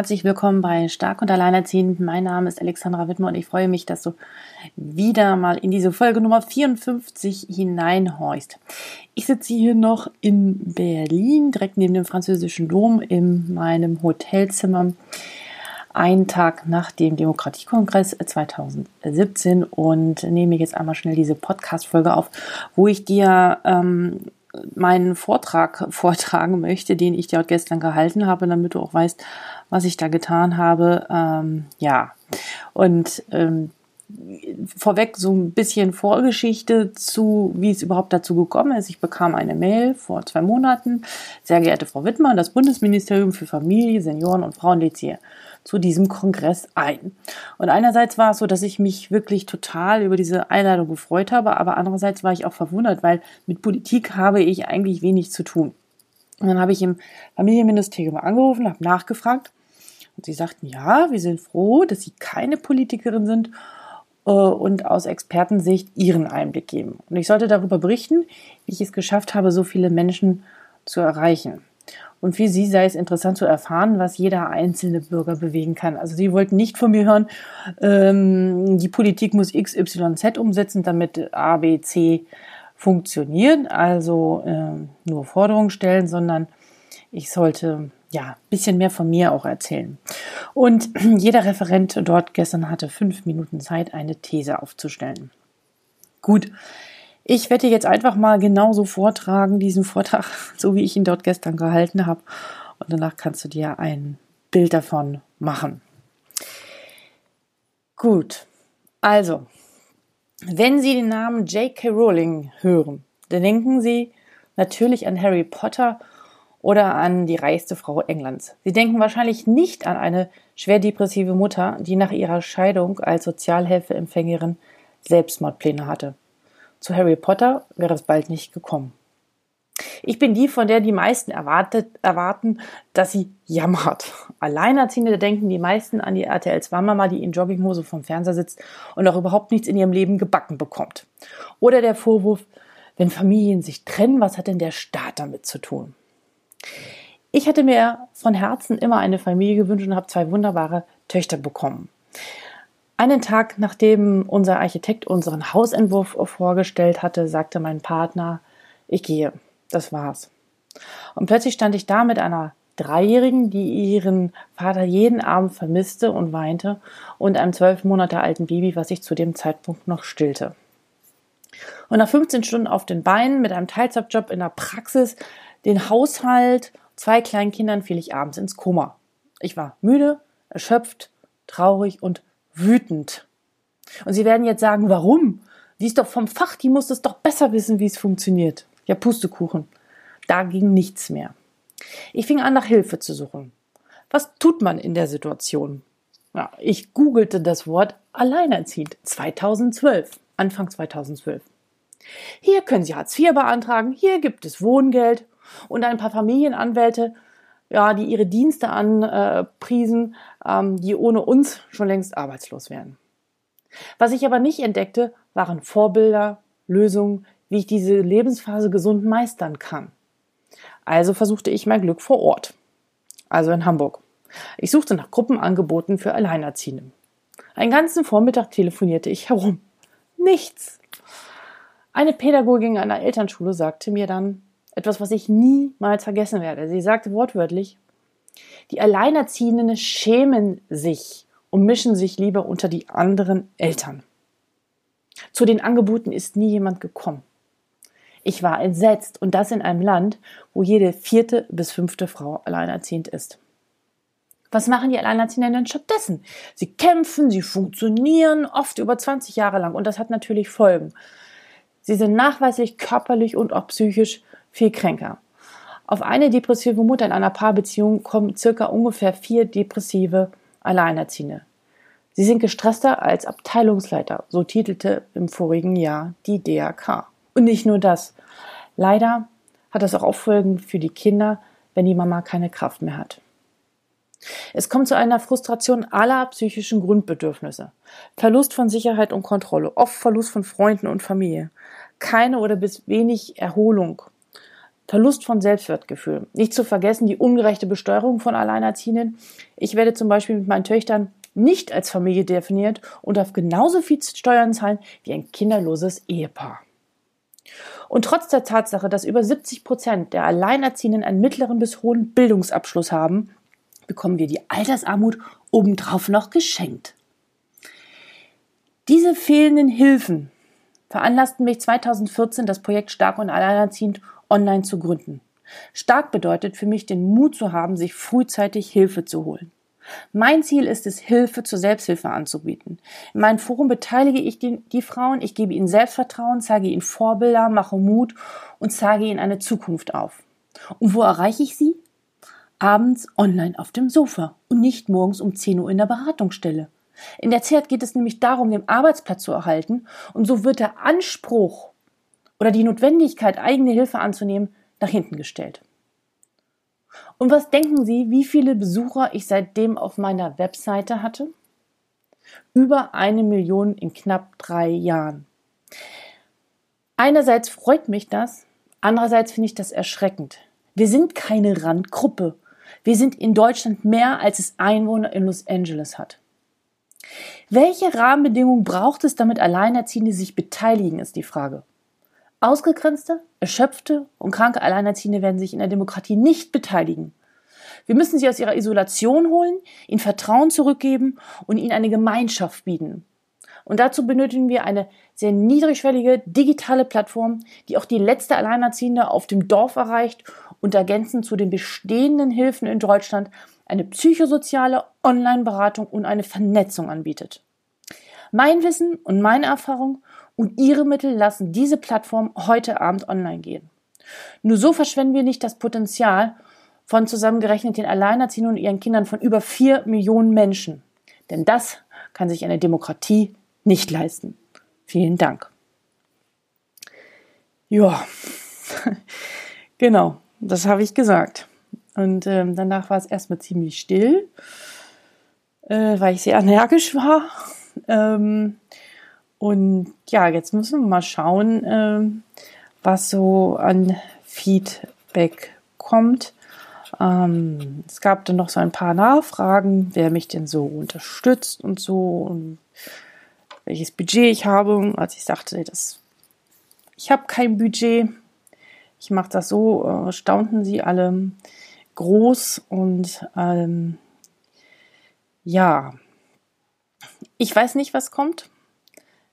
Herzlich willkommen bei Stark und Alleinerziehend. Mein Name ist Alexandra Wittmer und ich freue mich, dass du wieder mal in diese Folge Nummer 54 hineinhorchst. Ich sitze hier noch in Berlin, direkt neben dem französischen Dom in meinem Hotelzimmer. Einen Tag nach dem Demokratiekongress 2017 und nehme jetzt einmal schnell diese Podcast-Folge auf, wo ich dir ähm, meinen Vortrag vortragen möchte, den ich dort gestern gehalten habe, damit du auch weißt, was ich da getan habe. Ähm, ja, und ähm, vorweg so ein bisschen Vorgeschichte zu, wie es überhaupt dazu gekommen ist. Ich bekam eine Mail vor zwei Monaten. Sehr geehrte Frau Wittmann, das Bundesministerium für Familie, Senioren und Frauen lädt Sie zu diesem Kongress ein. Und einerseits war es so, dass ich mich wirklich total über diese Einladung gefreut habe, aber andererseits war ich auch verwundert, weil mit Politik habe ich eigentlich wenig zu tun. Und dann habe ich im Familienministerium angerufen, habe nachgefragt und sie sagten, ja, wir sind froh, dass Sie keine Politikerin sind und aus Expertensicht Ihren Einblick geben. Und ich sollte darüber berichten, wie ich es geschafft habe, so viele Menschen zu erreichen. Und für sie sei es interessant zu erfahren, was jeder einzelne Bürger bewegen kann. Also sie wollten nicht von mir hören, ähm, die Politik muss XYZ umsetzen, damit A, B, C funktionieren, also äh, nur Forderungen stellen, sondern ich sollte ja bisschen mehr von mir auch erzählen. Und jeder Referent dort gestern hatte fünf Minuten Zeit, eine These aufzustellen. Gut, ich werde jetzt einfach mal genauso vortragen, diesen Vortrag, so wie ich ihn dort gestern gehalten habe. Und danach kannst du dir ein Bild davon machen. Gut, also, wenn Sie den Namen J.K. Rowling hören, dann denken Sie natürlich an Harry Potter oder an die reichste Frau Englands. Sie denken wahrscheinlich nicht an eine schwer depressive Mutter, die nach ihrer Scheidung als Sozialhilfeempfängerin Selbstmordpläne hatte. Zu Harry Potter wäre es bald nicht gekommen. Ich bin die, von der die meisten erwartet, erwarten, dass sie jammert. Alleinerziehende denken die meisten an die RTL 2 Mama, die in Jogginghose vom Fernseher sitzt und auch überhaupt nichts in ihrem Leben gebacken bekommt. Oder der Vorwurf, wenn Familien sich trennen, was hat denn der Staat damit zu tun? Ich hätte mir von Herzen immer eine Familie gewünscht und habe zwei wunderbare Töchter bekommen. Einen Tag nachdem unser Architekt unseren Hausentwurf vorgestellt hatte, sagte mein Partner, ich gehe, das war's. Und plötzlich stand ich da mit einer Dreijährigen, die ihren Vater jeden Abend vermisste und weinte, und einem zwölf Monate alten Baby, was ich zu dem Zeitpunkt noch stillte. Und nach 15 Stunden auf den Beinen mit einem Teilzeitjob in der Praxis, den Haushalt, zwei kleinen Kindern fiel ich abends ins Koma. Ich war müde, erschöpft, traurig und wütend. Und Sie werden jetzt sagen, warum? Die ist doch vom Fach, die muss es doch besser wissen, wie es funktioniert. Ja, Pustekuchen. Da ging nichts mehr. Ich fing an, nach Hilfe zu suchen. Was tut man in der Situation? Ja, ich googelte das Wort alleinerziehend 2012, Anfang 2012. Hier können Sie Hartz IV beantragen, hier gibt es Wohngeld und ein paar Familienanwälte ja, die ihre Dienste anpriesen, ähm, die ohne uns schon längst arbeitslos wären. Was ich aber nicht entdeckte, waren Vorbilder, Lösungen, wie ich diese Lebensphase gesund meistern kann. Also versuchte ich mein Glück vor Ort, also in Hamburg. Ich suchte nach Gruppenangeboten für Alleinerziehende. Einen ganzen Vormittag telefonierte ich herum. Nichts. Eine Pädagogin einer Elternschule sagte mir dann, etwas, was ich niemals vergessen werde. Sie sagte wortwörtlich, die Alleinerziehenden schämen sich und mischen sich lieber unter die anderen Eltern. Zu den Angeboten ist nie jemand gekommen. Ich war entsetzt und das in einem Land, wo jede vierte bis fünfte Frau alleinerziehend ist. Was machen die Alleinerziehenden denn stattdessen? Sie kämpfen, sie funktionieren oft über 20 Jahre lang und das hat natürlich Folgen. Sie sind nachweislich körperlich und auch psychisch viel kränker. Auf eine depressive Mutter in einer Paarbeziehung kommen circa ungefähr vier depressive Alleinerziehende. Sie sind gestresster als Abteilungsleiter, so titelte im vorigen Jahr die DAK. Und nicht nur das. Leider hat das auch Auffolgen für die Kinder, wenn die Mama keine Kraft mehr hat. Es kommt zu einer Frustration aller psychischen Grundbedürfnisse. Verlust von Sicherheit und Kontrolle, oft Verlust von Freunden und Familie, keine oder bis wenig Erholung, Verlust von Selbstwertgefühl. Nicht zu vergessen die ungerechte Besteuerung von Alleinerziehenden. Ich werde zum Beispiel mit meinen Töchtern nicht als Familie definiert und darf genauso viel Steuern zahlen wie ein kinderloses Ehepaar. Und trotz der Tatsache, dass über 70 Prozent der Alleinerziehenden einen mittleren bis hohen Bildungsabschluss haben, bekommen wir die Altersarmut obendrauf noch geschenkt. Diese fehlenden Hilfen veranlassten mich 2014, das Projekt Stark und Alleinerziehend online zu gründen. Stark bedeutet für mich, den Mut zu haben, sich frühzeitig Hilfe zu holen. Mein Ziel ist es, Hilfe zur Selbsthilfe anzubieten. In meinem Forum beteilige ich die, die, Frauen, ich gebe ihnen Selbstvertrauen, zeige ihnen Vorbilder, mache Mut und zeige ihnen eine Zukunft auf. Und wo erreiche ich sie? Abends online auf dem Sofa und nicht morgens um 10 Uhr in der Beratungsstelle. In der Zeit geht es nämlich darum, den Arbeitsplatz zu erhalten und so wird der Anspruch oder die Notwendigkeit, eigene Hilfe anzunehmen, nach hinten gestellt. Und was denken Sie, wie viele Besucher ich seitdem auf meiner Webseite hatte? Über eine Million in knapp drei Jahren. Einerseits freut mich das, andererseits finde ich das erschreckend. Wir sind keine Randgruppe. Wir sind in Deutschland mehr, als es Einwohner in Los Angeles hat. Welche Rahmenbedingungen braucht es, damit Alleinerziehende sich beteiligen, ist die Frage. Ausgegrenzte, erschöpfte und kranke Alleinerziehende werden sich in der Demokratie nicht beteiligen. Wir müssen sie aus ihrer Isolation holen, ihnen Vertrauen zurückgeben und ihnen eine Gemeinschaft bieten. Und dazu benötigen wir eine sehr niedrigschwellige digitale Plattform, die auch die letzte Alleinerziehende auf dem Dorf erreicht und ergänzend zu den bestehenden Hilfen in Deutschland eine psychosoziale Online-Beratung und eine Vernetzung anbietet. Mein Wissen und meine Erfahrung und Ihre Mittel lassen diese Plattform heute Abend online gehen. Nur so verschwenden wir nicht das Potenzial von zusammengerechnet den Alleinerziehenden und ihren Kindern von über vier Millionen Menschen. Denn das kann sich eine Demokratie nicht leisten. Vielen Dank. Ja, genau, das habe ich gesagt. Und ähm, danach war es erstmal ziemlich still, äh, weil ich sehr energisch war. Ähm, und ja, jetzt müssen wir mal schauen, ähm, was so an Feedback kommt. Ähm, es gab dann noch so ein paar Nachfragen, wer mich denn so unterstützt und so und welches Budget ich habe. Als ich sagte, das, ich habe kein Budget, ich mache das so, äh, staunten sie alle groß und ähm, ja, ich weiß nicht, was kommt.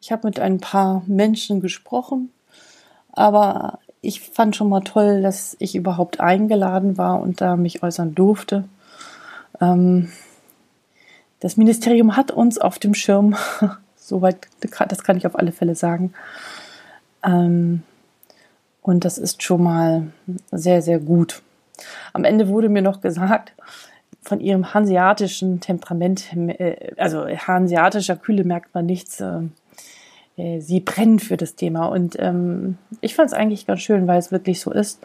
Ich habe mit ein paar Menschen gesprochen, aber ich fand schon mal toll, dass ich überhaupt eingeladen war und da mich äußern durfte. Ähm, das Ministerium hat uns auf dem Schirm, soweit, das kann ich auf alle Fälle sagen. Ähm, und das ist schon mal sehr, sehr gut. Am Ende wurde mir noch gesagt, von ihrem hanseatischen Temperament, äh, also hanseatischer Kühle merkt man nichts. Äh, sie brennen für das Thema. Und ähm, ich fand es eigentlich ganz schön, weil es wirklich so ist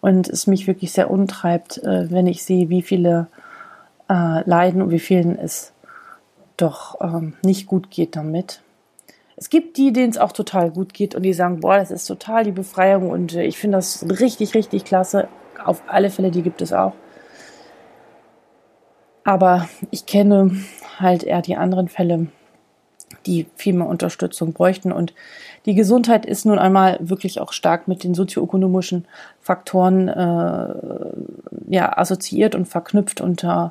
und es mich wirklich sehr untreibt, äh, wenn ich sehe, wie viele äh, leiden und wie vielen es doch ähm, nicht gut geht damit. Es gibt die, denen es auch total gut geht und die sagen, boah, das ist total die Befreiung und äh, ich finde das richtig, richtig klasse. Auf alle Fälle, die gibt es auch. Aber ich kenne halt eher die anderen Fälle, die viel mehr Unterstützung bräuchten. Und die Gesundheit ist nun einmal wirklich auch stark mit den sozioökonomischen Faktoren äh, ja, assoziiert und verknüpft. Und äh,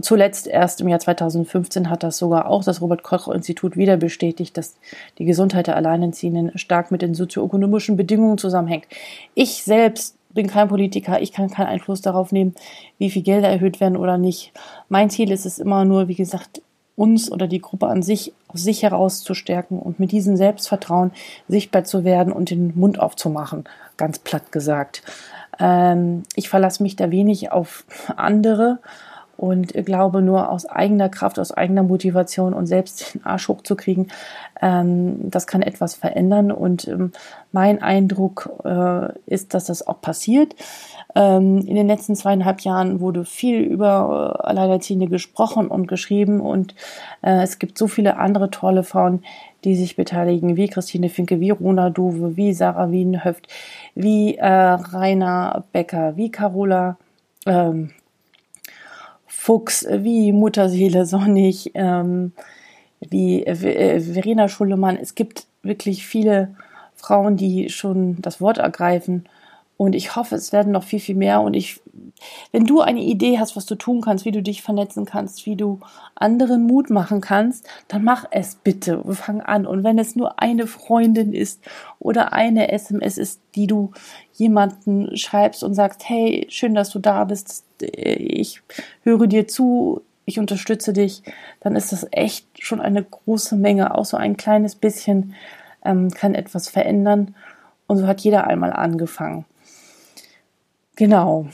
zuletzt erst im Jahr 2015 hat das sogar auch das Robert-Koch-Institut wieder bestätigt, dass die Gesundheit der Alleinerziehenden stark mit den sozioökonomischen Bedingungen zusammenhängt. Ich selbst bin kein Politiker, ich kann keinen Einfluss darauf nehmen, wie viel Gelder erhöht werden oder nicht. Mein Ziel ist es immer nur, wie gesagt, uns oder die Gruppe an sich aus sich heraus zu stärken und mit diesem Selbstvertrauen sichtbar zu werden und den Mund aufzumachen, ganz platt gesagt. Ähm, ich verlasse mich da wenig auf andere und glaube nur aus eigener Kraft, aus eigener Motivation und selbst den Arsch hochzukriegen, ähm, das kann etwas verändern. Und ähm, mein Eindruck äh, ist, dass das auch passiert. Ähm, in den letzten zweieinhalb Jahren wurde viel über äh, Alleinerziehende gesprochen und geschrieben und äh, es gibt so viele andere tolle Frauen, die sich beteiligen, wie Christine Finke, wie Rona Duwe, wie Sarah Wienhöft, wie äh, Rainer Becker, wie Carola ähm, Fuchs, wie Mutterseele Sonnig, ähm, wie äh, Verena Schullemann. Es gibt wirklich viele Frauen, die schon das Wort ergreifen und ich hoffe, es werden noch viel, viel mehr. Und ich, wenn du eine Idee hast, was du tun kannst, wie du dich vernetzen kannst, wie du anderen Mut machen kannst, dann mach es bitte. Wir fangen an. Und wenn es nur eine Freundin ist oder eine SMS ist, die du jemanden schreibst und sagst, hey, schön, dass du da bist. Ich höre dir zu. Ich unterstütze dich, dann ist das echt schon eine große Menge. Auch so ein kleines bisschen ähm, kann etwas verändern. Und so hat jeder einmal angefangen. Genau.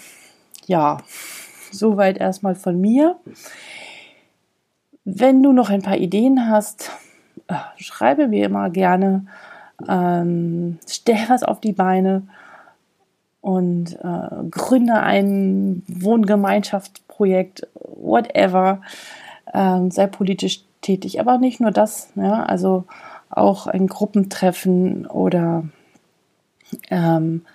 Ja, soweit erstmal von mir. Wenn du noch ein paar Ideen hast, äh, schreibe mir immer gerne, ähm, stell was auf die Beine und äh, gründe ein Wohngemeinschaftsprojekt, whatever. Ähm, sei politisch tätig, aber nicht nur das, ja, also auch ein Gruppentreffen oder ähm,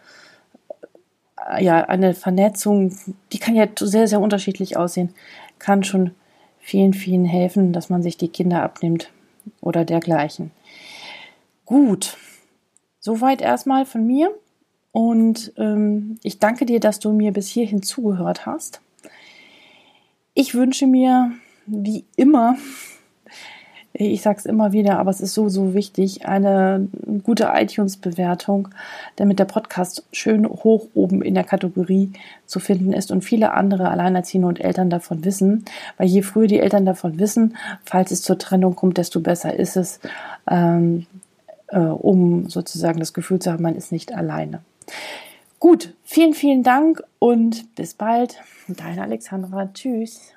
ja, eine Vernetzung, die kann ja sehr, sehr unterschiedlich aussehen, kann schon vielen, vielen helfen, dass man sich die Kinder abnimmt oder dergleichen. Gut, soweit erstmal von mir und ähm, ich danke dir, dass du mir bis hierhin zugehört hast. Ich wünsche mir, wie immer, ich sage es immer wieder, aber es ist so, so wichtig, eine gute iTunes-Bewertung, damit der Podcast schön hoch oben in der Kategorie zu finden ist und viele andere Alleinerziehende und Eltern davon wissen. Weil je früher die Eltern davon wissen, falls es zur Trennung kommt, desto besser ist es, ähm, äh, um sozusagen das Gefühl zu haben, man ist nicht alleine. Gut, vielen, vielen Dank und bis bald. Deine Alexandra. Tschüss.